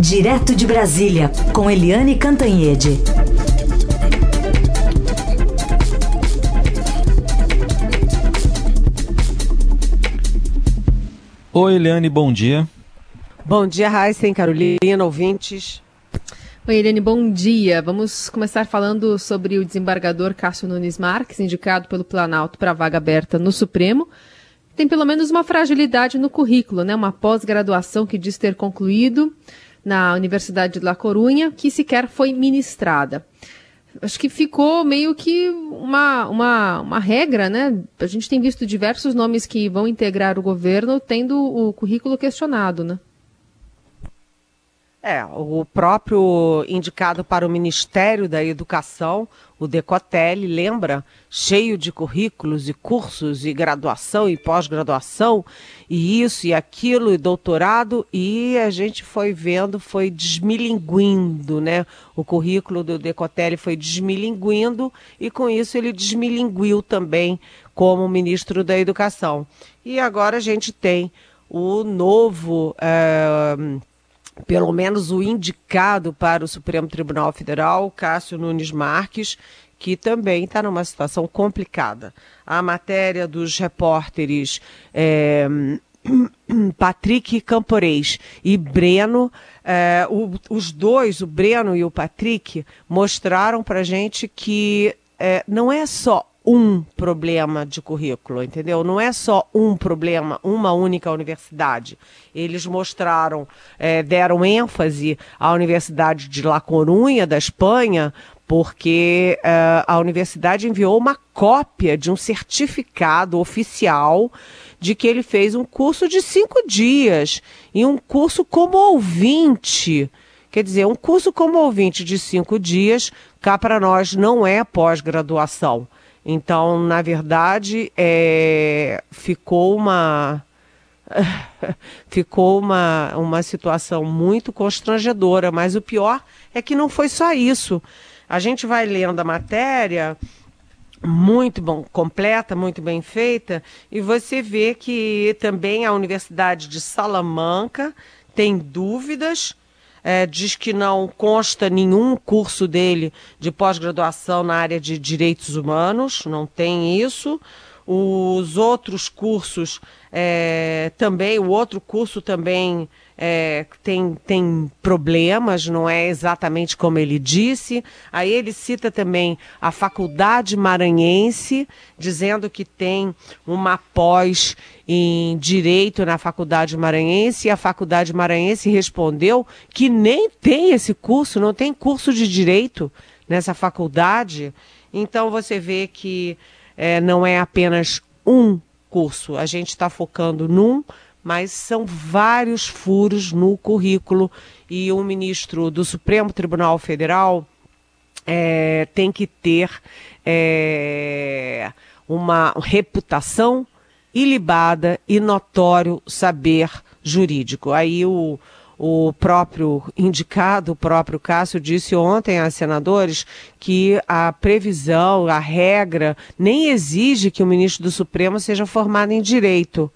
Direto de Brasília, com Eliane Cantanhede. Oi, Eliane, bom dia. Bom dia, Raíssa, Carolina, ouvintes. Oi, Eliane, bom dia. Vamos começar falando sobre o desembargador Cássio Nunes Marques, indicado pelo Planalto para vaga aberta no Supremo. Tem pelo menos uma fragilidade no currículo, né? Uma pós-graduação que diz ter concluído na Universidade de La Corunha, que sequer foi ministrada. Acho que ficou meio que uma, uma, uma regra, né? A gente tem visto diversos nomes que vão integrar o governo tendo o currículo questionado, né? É, o próprio indicado para o Ministério da Educação, o Decotelli, lembra, cheio de currículos e cursos e graduação e pós-graduação, e isso e aquilo, e doutorado, e a gente foi vendo, foi desmilinguindo, né? O currículo do Decotelli foi desmilinguindo, e com isso ele desmilinguiu também como ministro da Educação. E agora a gente tem o novo. É pelo menos o indicado para o Supremo Tribunal Federal, Cássio Nunes Marques, que também está numa situação complicada. A matéria dos repórteres é, Patrick Camporês e Breno, é, o, os dois, o Breno e o Patrick, mostraram para gente que é, não é só um problema de currículo, entendeu? Não é só um problema, uma única universidade. Eles mostraram, é, deram ênfase à Universidade de La Corunha, da Espanha, porque é, a universidade enviou uma cópia de um certificado oficial de que ele fez um curso de cinco dias e um curso como ouvinte. Quer dizer, um curso como ouvinte de cinco dias, cá para nós não é pós-graduação. Então, na verdade, é, ficou uma ficou uma, uma situação muito constrangedora, mas o pior é que não foi só isso. A gente vai lendo a matéria, muito bom, completa, muito bem feita, e você vê que também a Universidade de Salamanca tem dúvidas é, diz que não consta nenhum curso dele de pós-graduação na área de direitos humanos, não tem isso. Os outros cursos é, também, o outro curso também é, tem, tem problemas, não é exatamente como ele disse. Aí ele cita também a Faculdade Maranhense, dizendo que tem uma pós em Direito na Faculdade Maranhense, e a Faculdade Maranhense respondeu que nem tem esse curso, não tem curso de Direito nessa faculdade. Então você vê que é, não é apenas um curso, a gente está focando num mas são vários furos no currículo e o ministro do Supremo Tribunal Federal é, tem que ter é, uma reputação ilibada e notório saber jurídico. Aí o, o próprio indicado, o próprio Cássio, disse ontem a senadores que a previsão, a regra, nem exige que o ministro do Supremo seja formado em direito,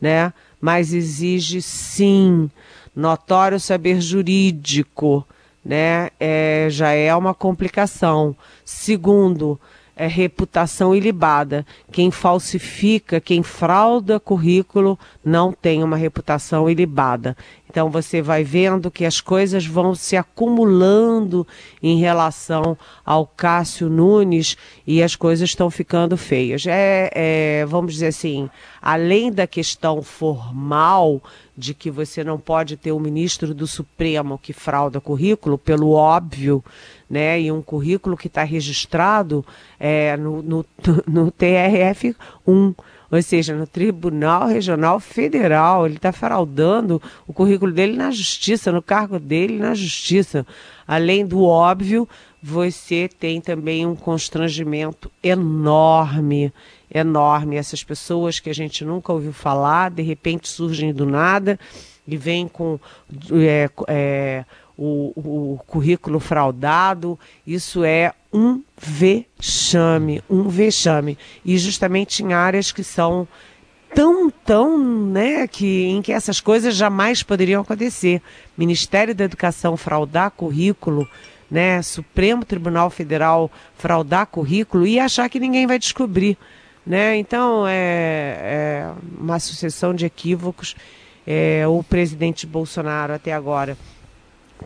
né? Mas exige sim notório saber jurídico, né? É, já é uma complicação. Segundo, é reputação ilibada. Quem falsifica, quem frauda currículo, não tem uma reputação ilibada. Então você vai vendo que as coisas vão se acumulando em relação ao Cássio Nunes e as coisas estão ficando feias. É, é, vamos dizer assim, além da questão formal de que você não pode ter um ministro do Supremo que frauda currículo, pelo óbvio, né? E um currículo que está registrado é, no, no, no TRF 1 ou seja, no Tribunal Regional Federal. Ele está fraudando o currículo dele na justiça, no cargo dele na justiça. Além do óbvio, você tem também um constrangimento enorme, enorme. Essas pessoas que a gente nunca ouviu falar, de repente surgem do nada e vêm com. É, é, o, o currículo fraudado, isso é um vexame, um vexame. E justamente em áreas que são tão, tão, né, que, em que essas coisas jamais poderiam acontecer. Ministério da Educação fraudar currículo, né, Supremo Tribunal Federal fraudar currículo e achar que ninguém vai descobrir. Né? Então, é, é uma sucessão de equívocos. É, o presidente Bolsonaro, até agora,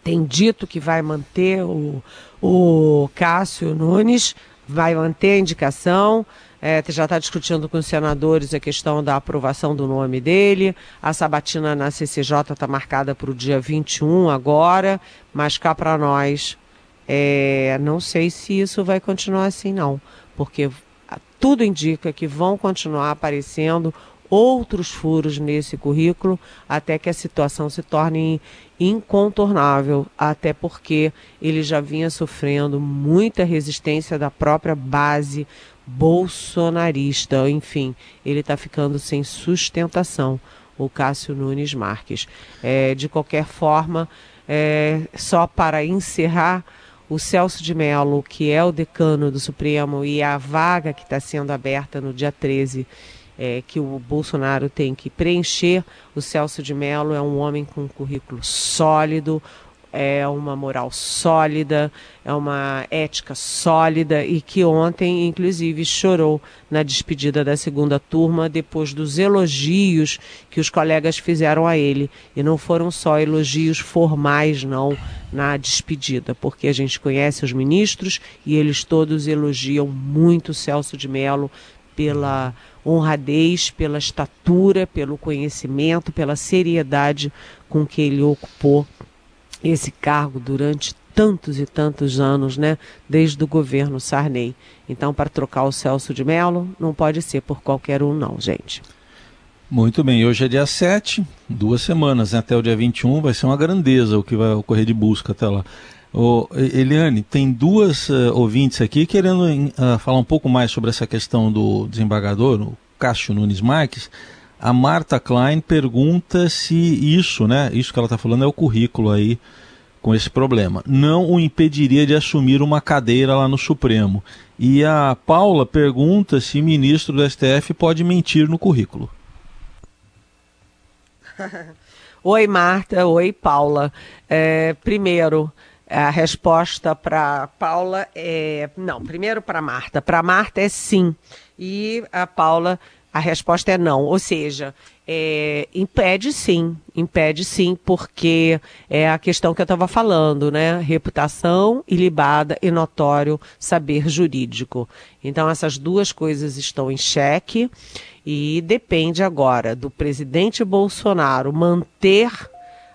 tem dito que vai manter o, o Cássio Nunes, vai manter a indicação. É, já está discutindo com os senadores a questão da aprovação do nome dele. A sabatina na CCJ está marcada para o dia 21 agora, mas cá para nós, é, não sei se isso vai continuar assim, não, porque tudo indica que vão continuar aparecendo outros furos nesse currículo até que a situação se torne incontornável, até porque ele já vinha sofrendo muita resistência da própria base bolsonarista. Enfim, ele está ficando sem sustentação, o Cássio Nunes Marques. É, de qualquer forma, é, só para encerrar o Celso de Mello, que é o decano do Supremo, e a vaga que está sendo aberta no dia 13, é, que o Bolsonaro tem que preencher, o Celso de Mello é um homem com um currículo sólido, é uma moral sólida, é uma ética sólida e que ontem, inclusive, chorou na despedida da segunda turma depois dos elogios que os colegas fizeram a ele. E não foram só elogios formais, não, na despedida, porque a gente conhece os ministros e eles todos elogiam muito Celso de Mello pela honradez, pela estatura, pelo conhecimento, pela seriedade com que ele ocupou esse cargo durante tantos e tantos anos, né, desde o governo Sarney. Então, para trocar o Celso de Mello, não pode ser por qualquer um, não, gente. Muito bem, hoje é dia 7, duas semanas, né? até o dia 21 vai ser uma grandeza o que vai ocorrer de busca até lá. Ô, Eliane, tem duas uh, ouvintes aqui querendo uh, falar um pouco mais sobre essa questão do desembargador, o Cássio Nunes Marques. A Marta Klein pergunta se isso, né, isso que ela está falando é o currículo aí com esse problema, não o impediria de assumir uma cadeira lá no Supremo. E a Paula pergunta se ministro do STF pode mentir no currículo. oi, Marta. Oi, Paula. É, primeiro, a resposta para Paula é. Não, primeiro para Marta. Para Marta é sim. E a Paula a resposta é não. Ou seja, é, impede sim, impede sim, porque é a questão que eu estava falando, né? Reputação ilibada e notório saber jurídico. Então, essas duas coisas estão em xeque e depende agora do presidente Bolsonaro manter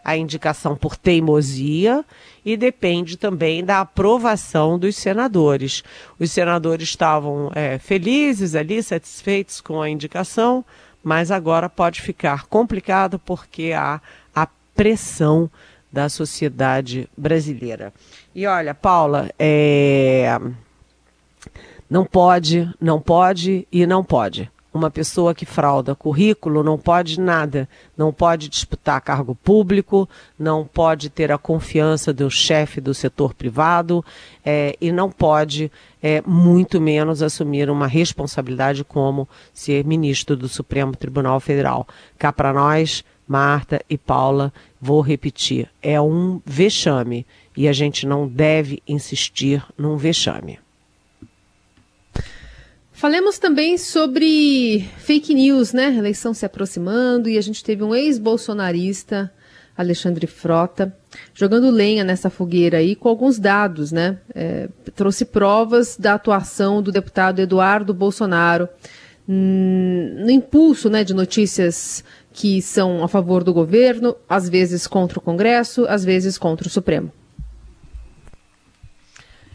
a indicação por teimosia e depende também da aprovação dos senadores. Os senadores estavam é, felizes ali, satisfeitos com a indicação, mas agora pode ficar complicado porque há a pressão da sociedade brasileira. E olha, Paula, é... não pode, não pode e não pode. Uma pessoa que frauda currículo não pode nada, não pode disputar cargo público, não pode ter a confiança do chefe do setor privado é, e não pode, é, muito menos, assumir uma responsabilidade como ser ministro do Supremo Tribunal Federal. Cá para nós, Marta e Paula, vou repetir, é um vexame e a gente não deve insistir num vexame. Falemos também sobre fake news, né? Eleição se aproximando e a gente teve um ex-bolsonarista, Alexandre Frota, jogando lenha nessa fogueira aí com alguns dados, né? É, trouxe provas da atuação do deputado Eduardo Bolsonaro hum, no impulso né, de notícias que são a favor do governo, às vezes contra o Congresso, às vezes contra o Supremo.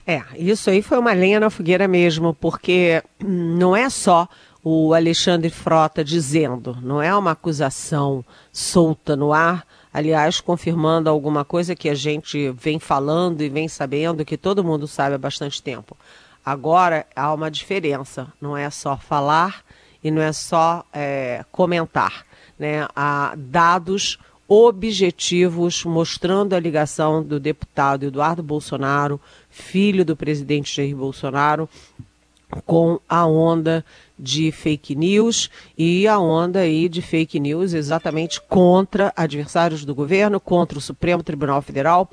É, isso aí foi uma lenha na fogueira mesmo, porque não é só o Alexandre Frota dizendo, não é uma acusação solta no ar, aliás, confirmando alguma coisa que a gente vem falando e vem sabendo, que todo mundo sabe há bastante tempo. Agora há uma diferença, não é só falar e não é só é, comentar, né? Há dados objetivos mostrando a ligação do deputado Eduardo Bolsonaro filho do presidente Jair Bolsonaro, com a onda de fake news e a onda aí de fake news exatamente contra adversários do governo, contra o Supremo Tribunal Federal,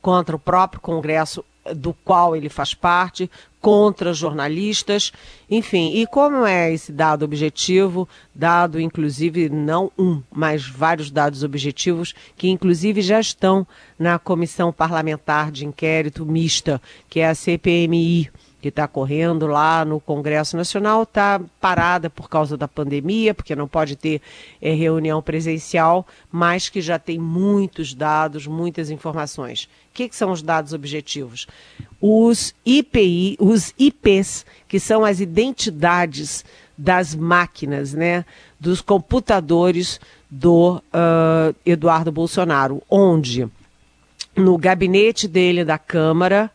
contra o próprio Congresso do qual ele faz parte, contra jornalistas, enfim. E como é esse dado objetivo, dado inclusive não um, mas vários dados objetivos que inclusive já estão na comissão parlamentar de inquérito mista, que é a CPMI que está correndo lá no Congresso Nacional está parada por causa da pandemia, porque não pode ter é, reunião presencial, mas que já tem muitos dados, muitas informações. O que, que são os dados objetivos? Os IPI, os IPs, que são as identidades das máquinas, né, dos computadores do uh, Eduardo Bolsonaro, onde no gabinete dele da Câmara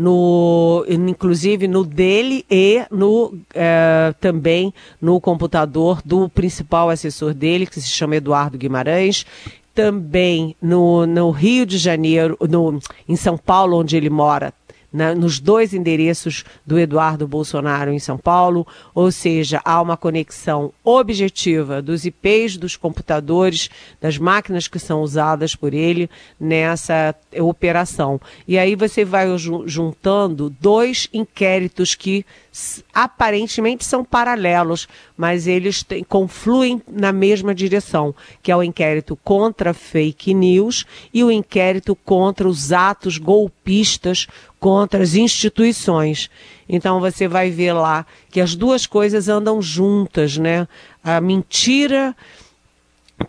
no, inclusive no dele e no, é, também no computador do principal assessor dele, que se chama Eduardo Guimarães, também no, no Rio de Janeiro, no, em São Paulo, onde ele mora, na, nos dois endereços do Eduardo Bolsonaro em São Paulo, ou seja, há uma conexão objetiva dos IPs dos computadores, das máquinas que são usadas por ele nessa operação. E aí você vai juntando dois inquéritos que aparentemente são paralelos, mas eles têm, confluem na mesma direção, que é o inquérito contra fake news e o inquérito contra os atos golpistas contra as instituições. Então você vai ver lá que as duas coisas andam juntas, né? A mentira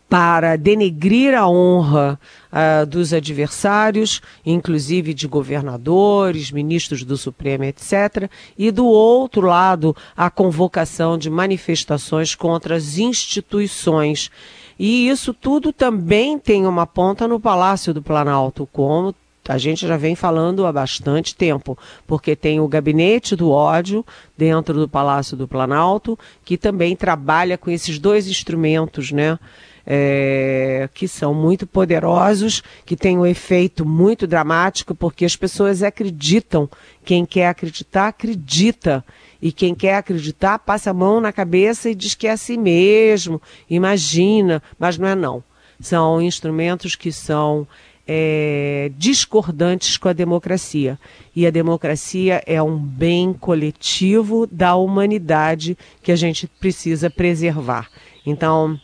para denegrir a honra uh, dos adversários, inclusive de governadores, ministros do Supremo, etc., e do outro lado, a convocação de manifestações contra as instituições. E isso tudo também tem uma ponta no Palácio do Planalto, como a gente já vem falando há bastante tempo, porque tem o gabinete do ódio dentro do Palácio do Planalto, que também trabalha com esses dois instrumentos, né? É, que são muito poderosos, que têm um efeito muito dramático, porque as pessoas acreditam. Quem quer acreditar, acredita. E quem quer acreditar, passa a mão na cabeça e diz que é assim mesmo, imagina, mas não é não. São instrumentos que são é, discordantes com a democracia. E a democracia é um bem coletivo da humanidade que a gente precisa preservar. Então,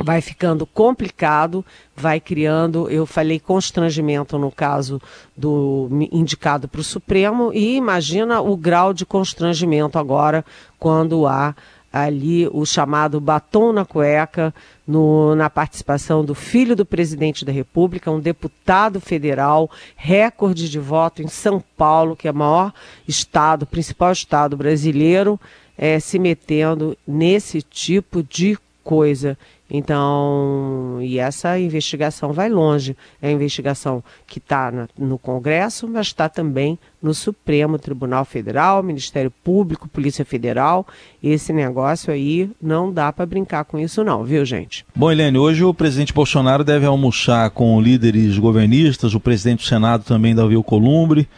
vai ficando complicado, vai criando, eu falei constrangimento no caso do indicado para o Supremo, e imagina o grau de constrangimento agora quando há ali o chamado batom na cueca, no, na participação do filho do presidente da República, um deputado federal, recorde de voto em São Paulo, que é o maior estado, principal estado brasileiro, é, se metendo nesse tipo de coisa. Então, e essa investigação vai longe. É a investigação que está no Congresso, mas está também no Supremo Tribunal Federal, Ministério Público, Polícia Federal. Esse negócio aí não dá para brincar com isso, não, viu, gente? Bom, Helene, hoje o presidente Bolsonaro deve almoçar com líderes governistas, o presidente do Senado também, Davi Columbre.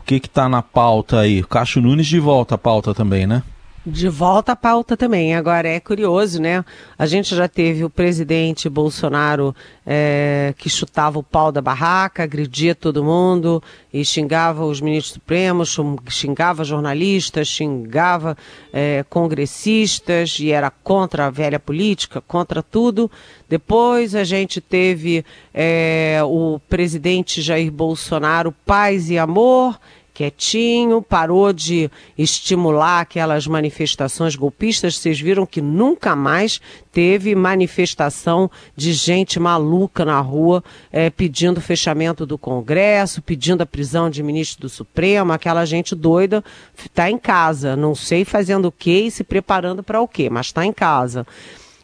O que está na pauta aí? Cássio Nunes de volta à pauta também, né? De volta à pauta também. Agora é curioso, né? A gente já teve o presidente Bolsonaro é, que chutava o pau da barraca, agredia todo mundo e xingava os ministros supremos, xingava jornalistas, xingava é, congressistas e era contra a velha política, contra tudo. Depois a gente teve é, o presidente Jair Bolsonaro, paz e amor quietinho, parou de estimular aquelas manifestações golpistas. Vocês viram que nunca mais teve manifestação de gente maluca na rua é, pedindo fechamento do Congresso, pedindo a prisão de ministro do Supremo. Aquela gente doida está em casa, não sei fazendo o que e se preparando para o quê, mas está em casa.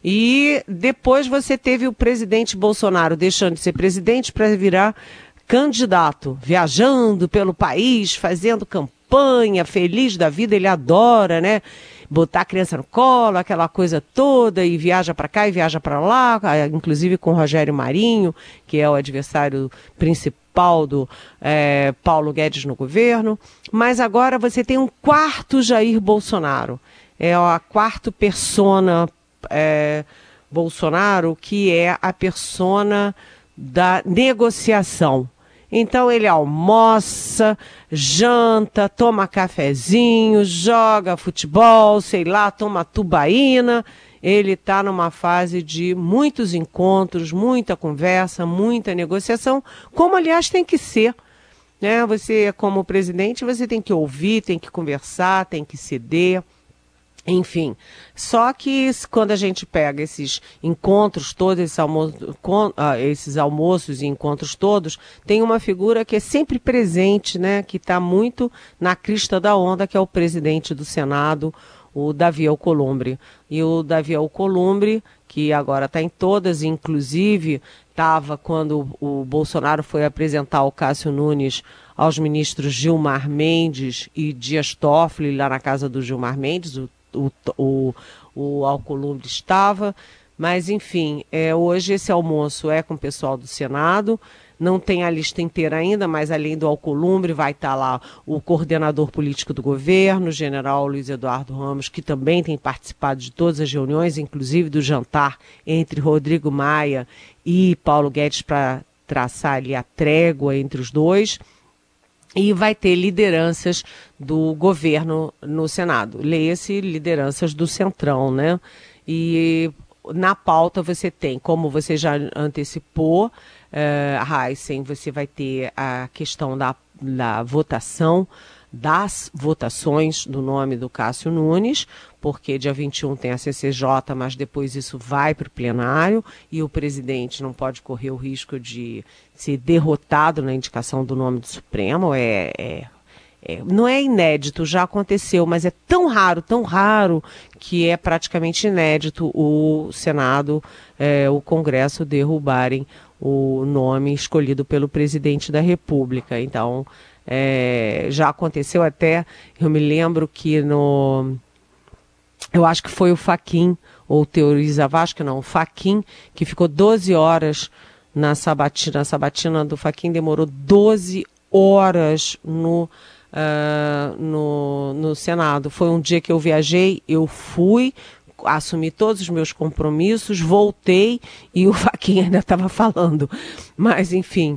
E depois você teve o presidente Bolsonaro deixando de ser presidente para virar candidato, viajando pelo país, fazendo campanha, feliz da vida, ele adora, né? botar a criança no colo, aquela coisa toda, e viaja para cá e viaja para lá, inclusive com o Rogério Marinho, que é o adversário principal do é, Paulo Guedes no governo. Mas agora você tem um quarto Jair Bolsonaro. É a quarta persona é, Bolsonaro, que é a persona da negociação. Então ele almoça, janta, toma cafezinho, joga futebol, sei lá, toma tubaína. Ele está numa fase de muitos encontros, muita conversa, muita negociação, como aliás tem que ser. Né? Você, como presidente, você tem que ouvir, tem que conversar, tem que ceder. Enfim, só que quando a gente pega esses encontros todos, esses, almo ah, esses almoços e encontros todos, tem uma figura que é sempre presente, né, que está muito na crista da onda, que é o presidente do Senado, o Davi Alcolumbre. E o Davi Alcolumbre, que agora está em todas, inclusive estava quando o Bolsonaro foi apresentar o Cássio Nunes aos ministros Gilmar Mendes e Dias Toffoli, lá na casa do Gilmar Mendes, o o, o, o Alcolumbre estava. Mas, enfim, é, hoje esse almoço é com o pessoal do Senado. Não tem a lista inteira ainda, mas além do Alcolumbre vai estar lá o coordenador político do governo, o general Luiz Eduardo Ramos, que também tem participado de todas as reuniões, inclusive do jantar entre Rodrigo Maia e Paulo Guedes para traçar ali a trégua entre os dois e vai ter lideranças do governo no Senado. Leia-se lideranças do Centrão, né? E na pauta você tem, como você já antecipou, uh, Heisen, você vai ter a questão da, da votação das votações do nome do Cássio Nunes, porque dia 21 tem a CCJ, mas depois isso vai para o plenário e o presidente não pode correr o risco de ser derrotado na indicação do nome do Supremo. É, é, é, não é inédito, já aconteceu, mas é tão raro, tão raro, que é praticamente inédito o Senado, é, o Congresso derrubarem o nome escolhido pelo presidente da República. Então, é, já aconteceu até, eu me lembro que no. Eu acho que foi o Faquin, ou Teoriza Vasco, não, o Faquin, que ficou 12 horas na sabatina. A sabatina do Faquin demorou 12 horas no, uh, no, no Senado. Foi um dia que eu viajei, eu fui, assumi todos os meus compromissos, voltei e o Faquin ainda estava falando. Mas, enfim,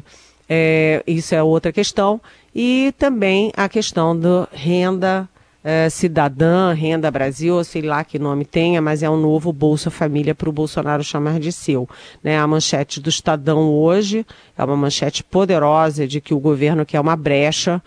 é, isso é outra questão e também a questão da renda é, cidadã, renda Brasil, sei lá que nome tenha, mas é um novo Bolsa Família para o Bolsonaro chamar de seu. Né? A manchete do Estadão hoje é uma manchete poderosa de que o governo quer uma brecha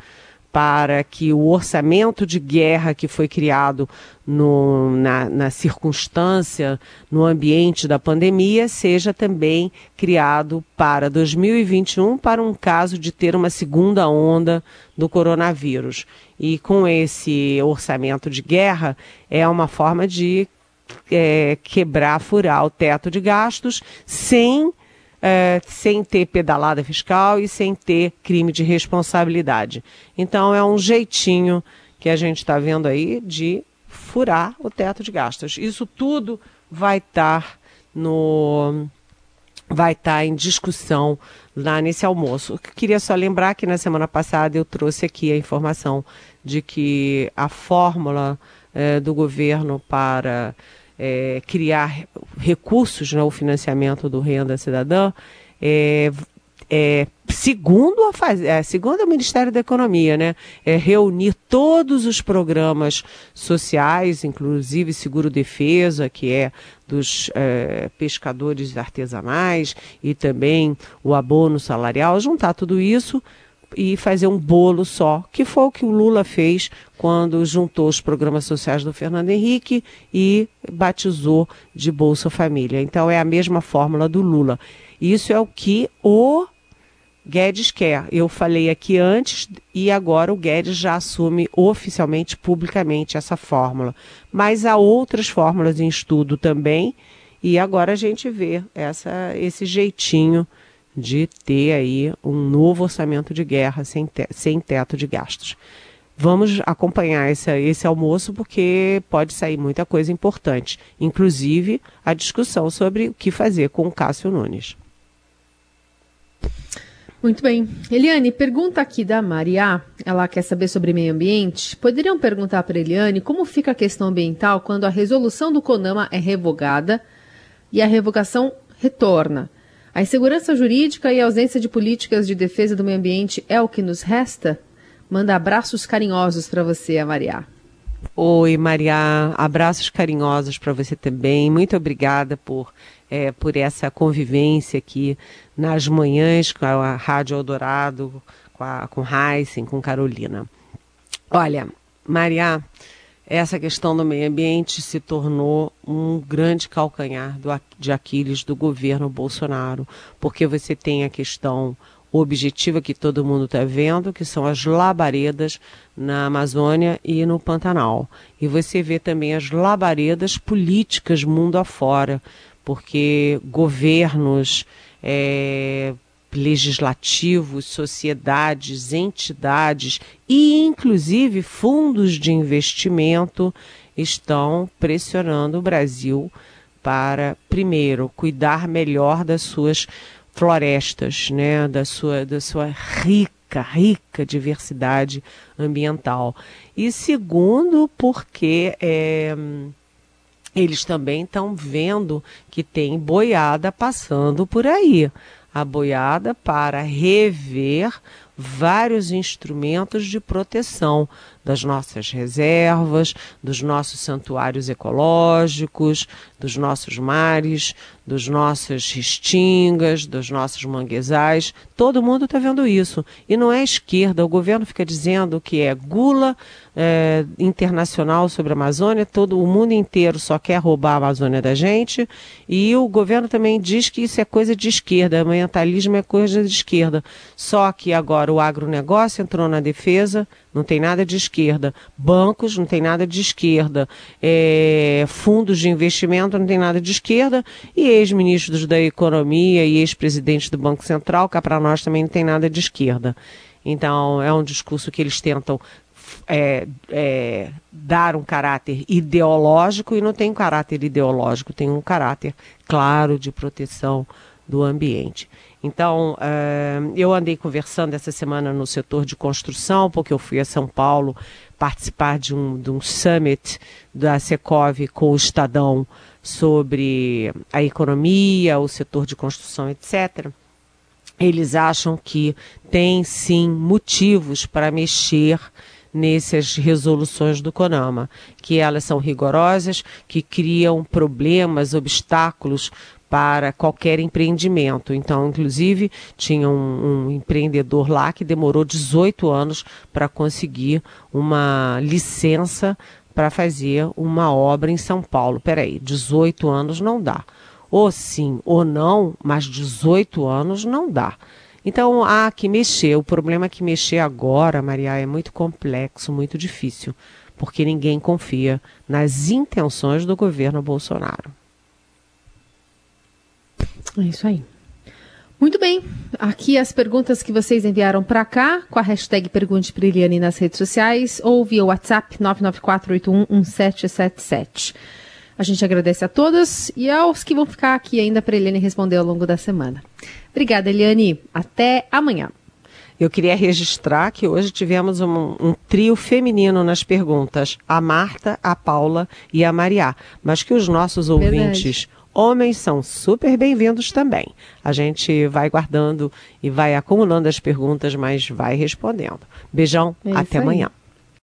para que o orçamento de guerra que foi criado no, na, na, circunstância, no ambiente da pandemia, seja também criado para 2021, para um caso de ter uma segunda onda do coronavírus. E com esse orçamento de guerra, é uma forma de é, quebrar, furar o teto de gastos sem é, sem ter pedalada fiscal e sem ter crime de responsabilidade. Então é um jeitinho que a gente está vendo aí de furar o teto de gastos. Isso tudo vai estar no vai estar em discussão lá nesse almoço. Queria só lembrar que na semana passada eu trouxe aqui a informação de que a fórmula é, do governo para é, criar recursos no né, financiamento do Renda Cidadã, é, é, segundo, a faz, é, segundo o Ministério da Economia, né, é reunir todos os programas sociais, inclusive seguro defesa, que é dos é, pescadores artesanais, e também o abono salarial, juntar tudo isso e fazer um bolo só, que foi o que o Lula fez quando juntou os programas sociais do Fernando Henrique e batizou de Bolsa Família. Então é a mesma fórmula do Lula. Isso é o que o Guedes quer. Eu falei aqui antes e agora o Guedes já assume oficialmente, publicamente essa fórmula. Mas há outras fórmulas em estudo também e agora a gente vê essa, esse jeitinho de ter aí um novo orçamento de guerra sem, te sem teto de gastos. vamos acompanhar esse, esse almoço porque pode sair muita coisa importante, inclusive a discussão sobre o que fazer com o Cássio Nunes. Muito bem. Eliane, pergunta aqui da Maria. Ela quer saber sobre meio ambiente. Poderiam perguntar para Eliane como fica a questão ambiental quando a resolução do CONAMA é revogada e a revogação retorna? A insegurança jurídica e a ausência de políticas de defesa do meio ambiente é o que nos resta? Manda abraços carinhosos para você, Maria. Oi, Maria. Abraços carinhosos para você também. Muito obrigada por, é, por essa convivência aqui nas manhãs com a Rádio Eldorado, com, a, com Heisen, com Carolina. Olha, Maria, essa questão do meio ambiente se tornou um grande calcanhar do, de Aquiles do governo Bolsonaro, porque você tem a questão objetiva que todo mundo está vendo, que são as labaredas na Amazônia e no Pantanal. E você vê também as labaredas políticas mundo afora, porque governos é, legislativos, sociedades, entidades e, inclusive, fundos de investimento estão pressionando o Brasil para, primeiro, cuidar melhor das suas florestas, né, da sua, da sua rica, rica diversidade ambiental. E segundo, porque é, eles também estão vendo que tem boiada passando por aí. A boiada para rever vários instrumentos de proteção das nossas reservas, dos nossos santuários ecológicos, dos nossos mares, dos nossas restingas, dos nossos manguezais. Todo mundo está vendo isso. E não é esquerda. O governo fica dizendo que é gula é, internacional sobre a Amazônia, todo o mundo inteiro só quer roubar a Amazônia da gente. E o governo também diz que isso é coisa de esquerda, ambientalismo é coisa de esquerda. Só que agora o agronegócio entrou na defesa, não tem nada de esquerda. Bancos, não tem nada de esquerda. É, fundos de investimento, não tem nada de esquerda. E ex-ministros da Economia e ex-presidentes do Banco Central, que para nós também não tem nada de esquerda. Então, é um discurso que eles tentam é, é, dar um caráter ideológico e não tem um caráter ideológico, tem um caráter claro de proteção do ambiente. Então, uh, eu andei conversando essa semana no setor de construção, porque eu fui a São Paulo participar de um, de um summit da Secov com o Estadão sobre a economia, o setor de construção, etc. Eles acham que tem sim motivos para mexer nessas resoluções do CONAMA, que elas são rigorosas, que criam problemas, obstáculos para qualquer empreendimento. Então, inclusive, tinha um, um empreendedor lá que demorou 18 anos para conseguir uma licença para fazer uma obra em São Paulo. Peraí, 18 anos não dá. Ou sim ou não, mas 18 anos não dá. Então há que mexer. O problema é que mexer agora, Maria, é muito complexo, muito difícil, porque ninguém confia nas intenções do governo Bolsonaro. É isso aí. Muito bem. Aqui as perguntas que vocês enviaram para cá, com a hashtag Pergunte para Eliane nas redes sociais ou via WhatsApp 994811777. A gente agradece a todas e aos que vão ficar aqui ainda para Eliane responder ao longo da semana. Obrigada, Eliane. Até amanhã. Eu queria registrar que hoje tivemos um, um, trio feminino nas perguntas, a Marta, a Paula e a Maria, mas que os nossos ouvintes Verdade Homens são super bem-vindos também. A gente vai guardando e vai acumulando as perguntas, mas vai respondendo. Beijão, é até amanhã.